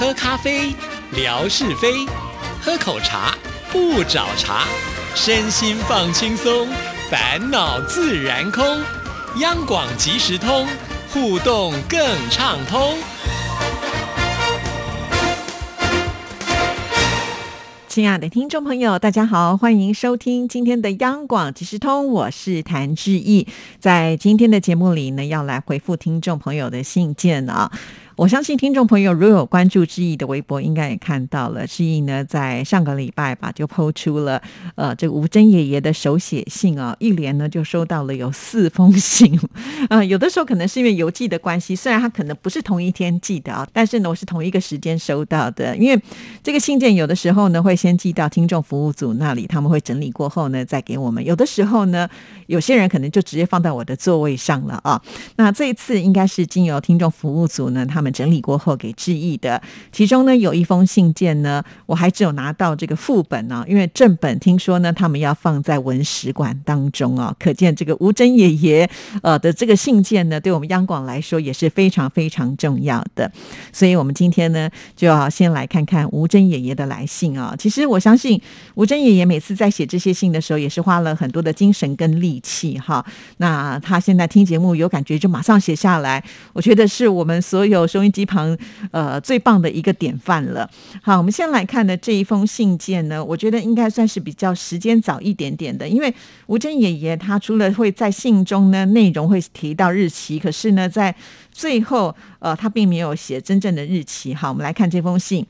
喝咖啡，聊是非；喝口茶，不找茬。身心放轻松，烦恼自然空。央广即时通，互动更畅通。亲爱的听众朋友，大家好，欢迎收听今天的央广即时通，我是谭志毅。在今天的节目里呢，要来回复听众朋友的信件啊。我相信听众朋友如果有关注志毅的微博，应该也看到了。志毅呢，在上个礼拜吧，就抛出了呃这个吴珍爷爷的手写信啊，一连呢就收到了有四封信啊。有的时候可能是因为邮寄的关系，虽然他可能不是同一天寄的啊，但是呢我是同一个时间收到的。因为这个信件有的时候呢会先寄到听众服务组那里，他们会整理过后呢再给我们。有的时候呢，有些人可能就直接放在我的座位上了啊。那这一次应该是经由听众服务组呢，他们。整理过后给致意的，其中呢有一封信件呢，我还只有拿到这个副本呢，因为正本听说呢他们要放在文史馆当中啊，可见这个吴珍爷爷呃的这个信件呢，对我们央广来说也是非常非常重要的，所以我们今天呢就要先来看看吴珍爷爷的来信啊。其实我相信吴珍爷爷每次在写这些信的时候，也是花了很多的精神跟力气哈。那他现在听节目有感觉就马上写下来，我觉得是我们所有收。收音机旁，呃，最棒的一个典范了。好，我们先来看的这一封信件呢，我觉得应该算是比较时间早一点点的，因为吴珍爷爷他除了会在信中呢内容会提到日期，可是呢在最后，呃，他并没有写真正的日期。好，我们来看这封信。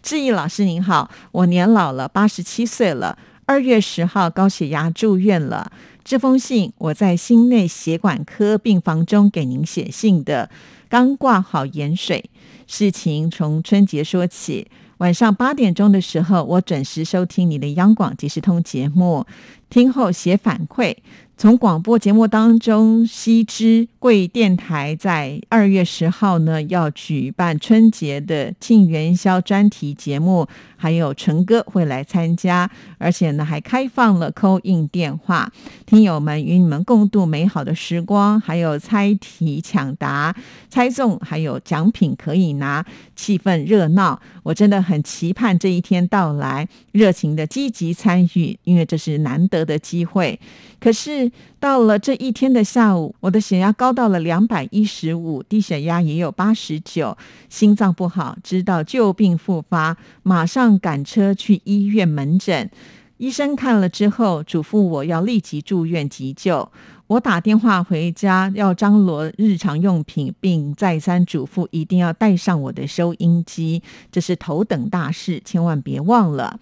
志毅老师您好，我年老了，八十七岁了，二月十号高血压住院了。这封信我在心内血管科病房中给您写信的。刚挂好盐水，事情从春节说起。晚上八点钟的时候，我准时收听你的央广即时通节目，听后写反馈。从广播节目当中悉知，贵电台在二月十号呢要举办春节的庆元宵专题节目，还有陈哥会来参加，而且呢还开放了扣印电话，听友们与你们共度美好的时光，还有猜题抢答、猜中，还有奖品可以拿，气氛热闹。我真的很期盼这一天到来，热情的积极参与，因为这是难得的机会。可是到了这一天的下午，我的血压高到了两百一十五，低血压也有八十九，心脏不好，知道旧病复发，马上赶车去医院门诊。医生看了之后，嘱咐我要立即住院急救。我打电话回家要张罗日常用品，并再三嘱咐一定要带上我的收音机，这是头等大事，千万别忘了。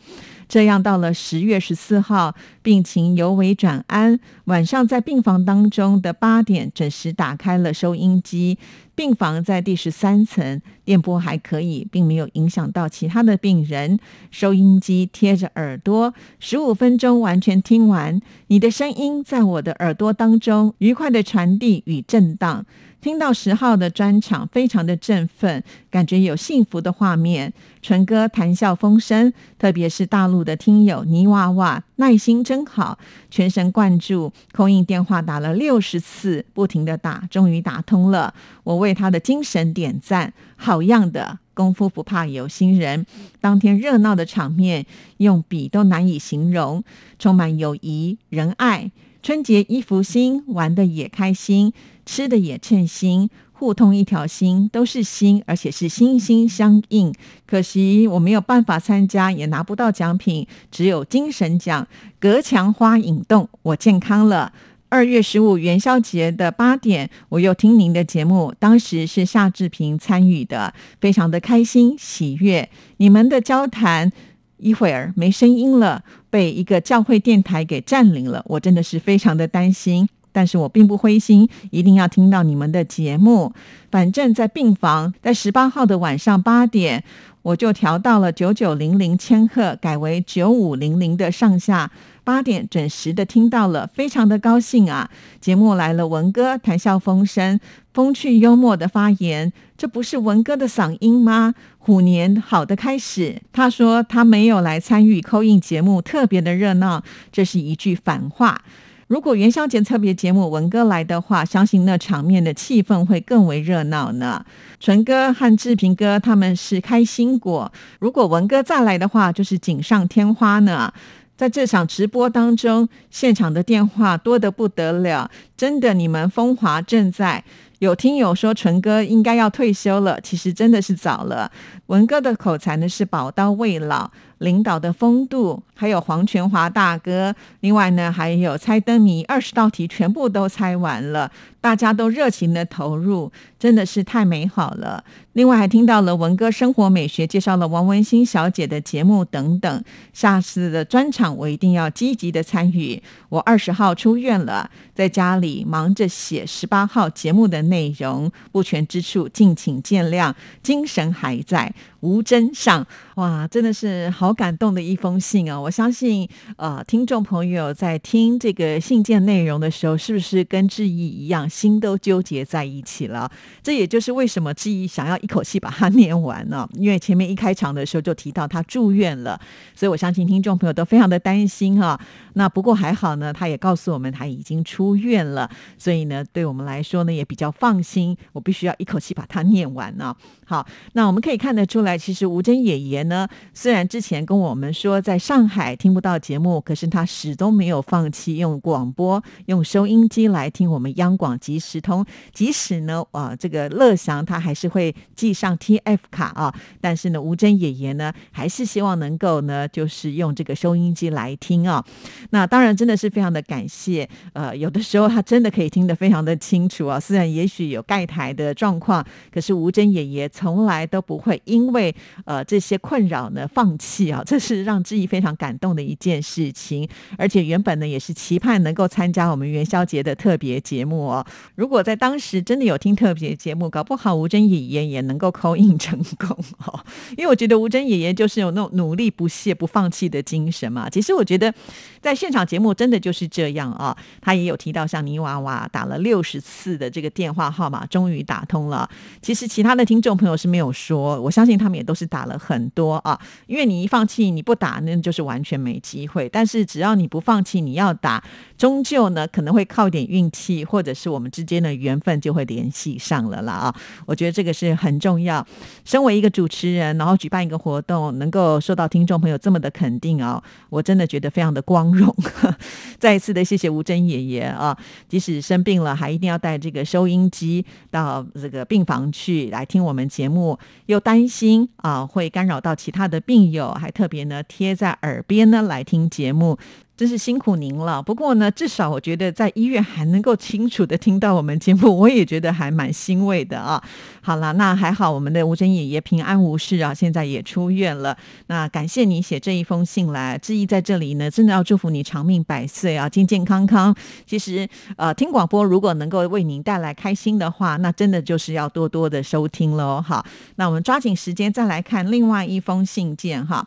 这样到了十月十四号，病情尤为转安。晚上在病房当中的八点，准时打开了收音机。病房在第十三层，电波还可以，并没有影响到其他的病人。收音机贴着耳朵，十五分钟完全听完。你的声音在我的耳朵当中愉快的传递与震荡。听到十号的专场，非常的振奋，感觉有幸福的画面。纯哥谈笑风生，特别是大陆的听友泥娃娃，耐心真好，全神贯注。空印电话打了六十次，不停的打，终于打通了。我为他的精神点赞，好样的，功夫不怕有心人。当天热闹的场面，用笔都难以形容，充满友谊仁爱。春节一福星，玩的也开心。吃的也称心，互通一条心，都是心，而且是心心相印。可惜我没有办法参加，也拿不到奖品，只有精神奖。隔墙花影动，我健康了。二月十五元宵节的八点，我又听您的节目，当时是夏志平参与的，非常的开心喜悦。你们的交谈一会儿没声音了，被一个教会电台给占领了，我真的是非常的担心。但是我并不灰心，一定要听到你们的节目。反正，在病房，在十八号的晚上八点，我就调到了九九零零千赫，改为九五零零的上下。八点准时的听到了，非常的高兴啊！节目来了，文哥谈笑风生、风趣幽默的发言，这不是文哥的嗓音吗？虎年好的开始。他说他没有来参与扣印节目，特别的热闹，这是一句反话。如果元宵节特别节目文哥来的话，相信那场面的气氛会更为热闹呢。纯哥和志平哥他们是开心果，如果文哥再来的话，就是锦上添花呢。在这场直播当中，现场的电话多得不得了，真的，你们风华正在。有听友说纯哥应该要退休了，其实真的是早了。文哥的口才呢是宝刀未老，领导的风度，还有黄全华大哥，另外呢还有猜灯谜，二十道题全部都猜完了，大家都热情的投入，真的是太美好了。另外还听到了文哥生活美学，介绍了王文新小姐的节目等等。下次的专场我一定要积极的参与。我二十号出院了，在家里忙着写十八号节目的内容，不全之处敬请见谅。精神还在。吴真上，哇，真的是好感动的一封信啊！我相信，呃，听众朋友在听这个信件内容的时候，是不是跟志毅一样，心都纠结在一起了？这也就是为什么志毅想要一口气把它念完呢？因为前面一开场的时候就提到他住院了，所以我相信听众朋友都非常的担心哈。那不过还好呢，他也告诉我们他已经出院了，所以呢，对我们来说呢也比较放心。我必须要一口气把它念完呢。好，那我们可以看得出来，其实吴珍爷爷呢，虽然之前跟我们说在上海听不到节目，可是他始终没有放弃用广播、用收音机来听我们央广即时通。即使呢，啊，这个乐祥他还是会寄上 TF 卡啊，但是呢，吴珍爷爷呢，还是希望能够呢，就是用这个收音机来听啊。那当然真的是非常的感谢，呃，有的时候他真的可以听得非常的清楚啊，虽然也许有盖台的状况，可是吴珍爷爷。从来都不会因为呃这些困扰呢放弃啊，这是让志毅非常感动的一件事情。而且原本呢也是期盼能够参加我们元宵节的特别节目哦。如果在当时真的有听特别节目，搞不好吴珍爷爷也能够扣印成功哦。因为我觉得吴珍爷爷就是有那种努力不懈、不放弃的精神嘛。其实我觉得在现场节目真的就是这样啊。他也有提到像泥娃娃打了六十次的这个电话号码，终于打通了。其实其他的听众朋友是没有说，我相信他们也都是打了很多啊。因为你一放弃，你不打，那就是完全没机会。但是只要你不放弃，你要打，终究呢可能会靠点运气，或者是我们之间的缘分就会联系上了啦啊。我觉得这个是很重要。身为一个主持人，然后举办一个活动，能够受到听众朋友这么的肯定啊，我真的觉得非常的光荣。再一次的谢谢吴珍爷爷啊，即使生病了，还一定要带这个收音机到这个病房去来听我们。节目又担心啊会干扰到其他的病友，还特别呢贴在耳边呢来听节目。真是辛苦您了。不过呢，至少我觉得在医院还能够清楚的听到我们节目，我也觉得还蛮欣慰的啊。好了，那还好，我们的吴珍爷爷平安无事啊，现在也出院了。那感谢你写这一封信来，志毅在这里呢，真的要祝福你长命百岁啊，健健康康。其实呃，听广播如果能够为您带来开心的话，那真的就是要多多的收听喽。好，那我们抓紧时间再来看另外一封信件哈。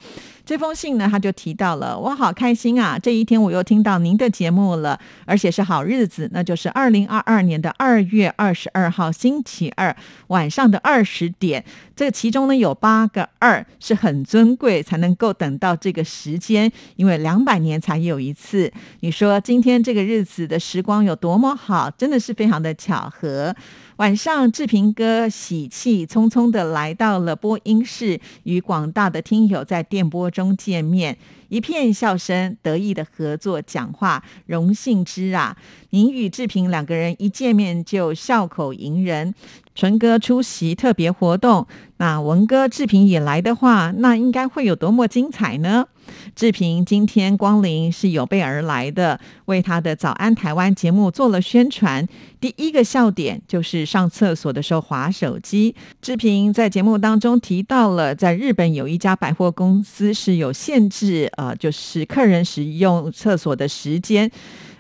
这封信呢，他就提到了，我好开心啊！这一天我又听到您的节目了，而且是好日子，那就是二零二二年的二月二十二号星期二晚上的二十点。这其中呢有八个二，是很尊贵才能够等到这个时间，因为两百年才有一次。你说今天这个日子的时光有多么好，真的是非常的巧合。晚上，志平哥喜气匆匆的来到了播音室，与广大的听友在电波中见面，一片笑声，得意的合作讲话，荣幸之啊！您与志平两个人一见面就笑口迎人。纯哥出席特别活动，那文哥、志平也来的话，那应该会有多么精彩呢？志平今天光临是有备而来的，为他的《早安台湾》节目做了宣传。第一个笑点就是上厕所的时候划手机。志平在节目当中提到了，在日本有一家百货公司是有限制，啊，就是客人使用厕所的时间。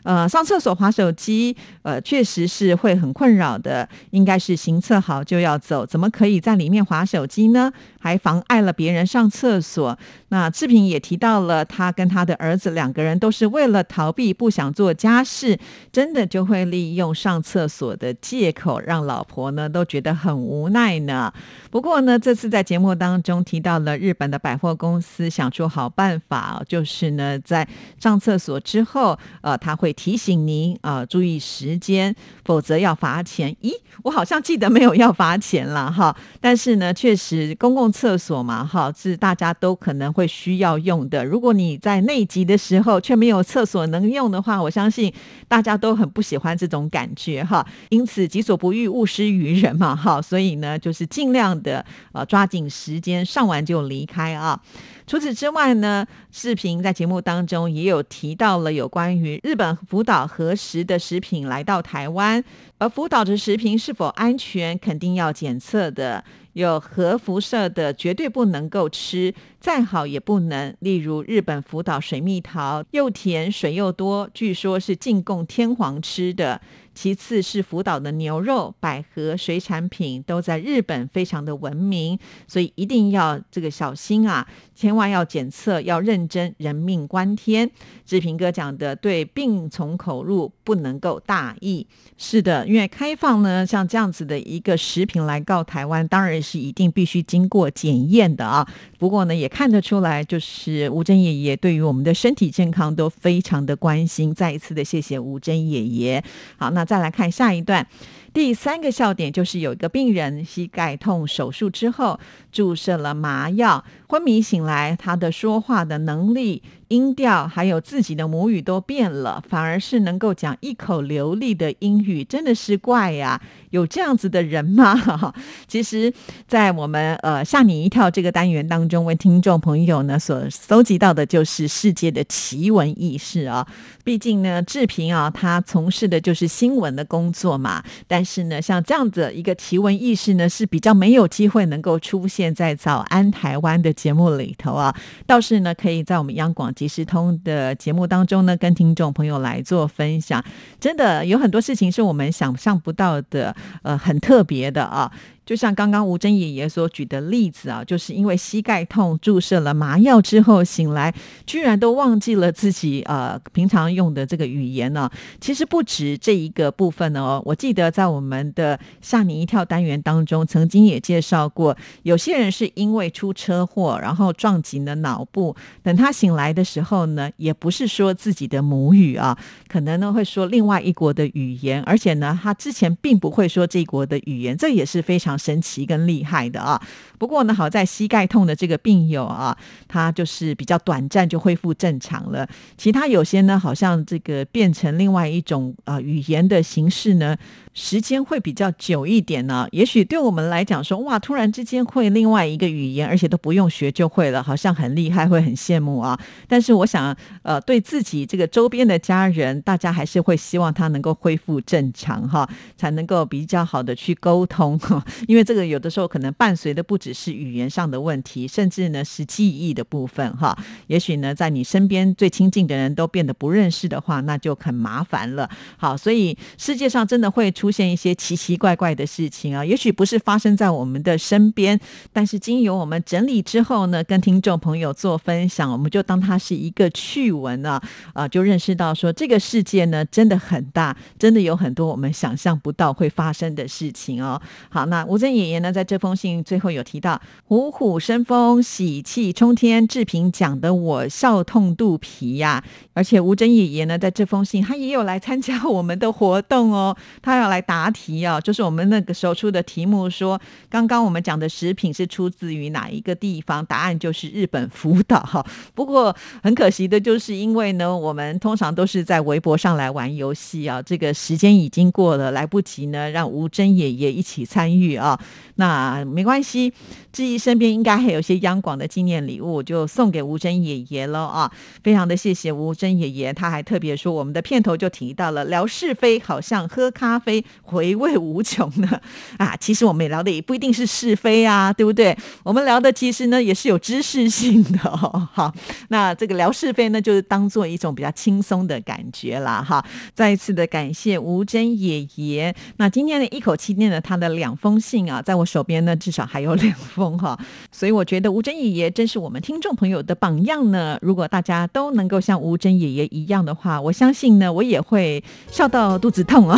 呃，上厕所划手机，呃，确实是会很困扰的。应该是行测好就要走，怎么可以在里面划手机呢？还妨碍了别人上厕所。那志平也提到了，他跟他的儿子两个人都是为了逃避不想做家事，真的就会利用上厕所的借口，让老婆呢都觉得很无奈呢。不过呢，这次在节目当中提到了日本的百货公司想出好办法，就是呢在上厕所之后，呃，他会。提醒您啊，注意时间，否则要罚钱。咦，我好像记得没有要罚钱了哈。但是呢，确实公共厕所嘛，哈，是大家都可能会需要用的。如果你在内急的时候却没有厕所能用的话，我相信大家都很不喜欢这种感觉哈。因此，己所不欲，勿施于人嘛，哈。所以呢，就是尽量的呃抓紧时间上完就离开啊。除此之外呢，视频在节目当中也有提到了有关于日本福岛核食的食品来到台湾，而福岛的食品是否安全，肯定要检测的。有核辐射的绝对不能够吃，再好也不能。例如日本福岛水蜜桃，又甜水又多，据说是进贡天皇吃的。其次是福岛的牛肉、百合、水产品都在日本非常的闻名，所以一定要这个小心啊，千万要检测，要认真，人命关天。志平哥讲的对，病从口入，不能够大意。是的，因为开放呢，像这样子的一个食品来告台湾，当然是一定必须经过检验的啊。不过呢，也看得出来，就是吴珍爷爷对于我们的身体健康都非常的关心。再一次的谢谢吴珍爷爷。好，那再来看下一段。第三个笑点就是有一个病人膝盖痛，手术之后注射了麻药，昏迷醒来，他的说话的能力。音调还有自己的母语都变了，反而是能够讲一口流利的英语，真的是怪呀！有这样子的人吗？其实，在我们呃吓你一跳这个单元当中，为听众朋友呢所搜集到的就是世界的奇闻异事啊。毕竟呢，志平啊，他从事的就是新闻的工作嘛。但是呢，像这样子一个奇闻异事呢，是比较没有机会能够出现在《早安台湾》的节目里头啊。倒是呢，可以在我们央广。即时通的节目当中呢，跟听众朋友来做分享，真的有很多事情是我们想象不到的，呃，很特别的啊。就像刚刚吴珍爷爷所举的例子啊，就是因为膝盖痛注射了麻药之后醒来，居然都忘记了自己呃平常用的这个语言呢。其实不止这一个部分哦，我记得在我们的吓你一跳单元当中，曾经也介绍过，有些人是因为出车祸然后撞击了脑部，等他醒来的时候呢，也不是说自己的母语啊，可能呢会说另外一国的语言，而且呢他之前并不会说这国的语言，这也是非常。神奇跟厉害的啊！不过呢，好在膝盖痛的这个病友啊，他就是比较短暂就恢复正常了。其他有些呢，好像这个变成另外一种啊语言的形式呢。时间会比较久一点呢，也许对我们来讲说，哇，突然之间会另外一个语言，而且都不用学就会了，好像很厉害，会很羡慕啊。但是我想，呃，对自己这个周边的家人，大家还是会希望他能够恢复正常哈，才能够比较好的去沟通。因为这个有的时候可能伴随的不只是语言上的问题，甚至呢是记忆的部分哈。也许呢，在你身边最亲近的人都变得不认识的话，那就很麻烦了。好，所以世界上真的会。出出现一些奇奇怪怪的事情啊，也许不是发生在我们的身边，但是经由我们整理之后呢，跟听众朋友做分享，我们就当它是一个趣闻啊，啊，就认识到说这个世界呢真的很大，真的有很多我们想象不到会发生的事情哦。好，那吴珍爷爷呢，在这封信最后有提到“虎虎生风，喜气冲天”，志平讲的我笑痛肚皮呀。而且吴珍爷爷呢，在这封信他也有来参加我们的活动哦，他要。来答题啊，就是我们那个时候出的题目，说刚刚我们讲的食品是出自于哪一个地方？答案就是日本福岛。不过很可惜的就是，因为呢，我们通常都是在微博上来玩游戏啊，这个时间已经过了，来不及呢，让吴珍爷爷一起参与啊。那没关系，志毅身边应该还有些央广的纪念礼物，就送给吴珍爷爷了啊。非常的谢谢吴珍爷爷，他还特别说，我们的片头就提到了聊是非，好像喝咖啡。回味无穷呢啊！其实我们也聊的也不一定是是非啊，对不对？我们聊的其实呢也是有知识性的哦。好，那这个聊是非呢，就是当做一种比较轻松的感觉啦。哈，再一次的感谢吴珍爷爷。那今天呢，一口气念了他的两封信啊，在我手边呢至少还有两封哈。所以我觉得吴珍爷爷真是我们听众朋友的榜样呢。如果大家都能够像吴珍爷爷一样的话，我相信呢，我也会笑到肚子痛啊。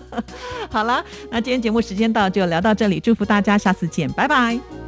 好了，那今天节目时间到，就聊到这里。祝福大家，下次见，拜拜。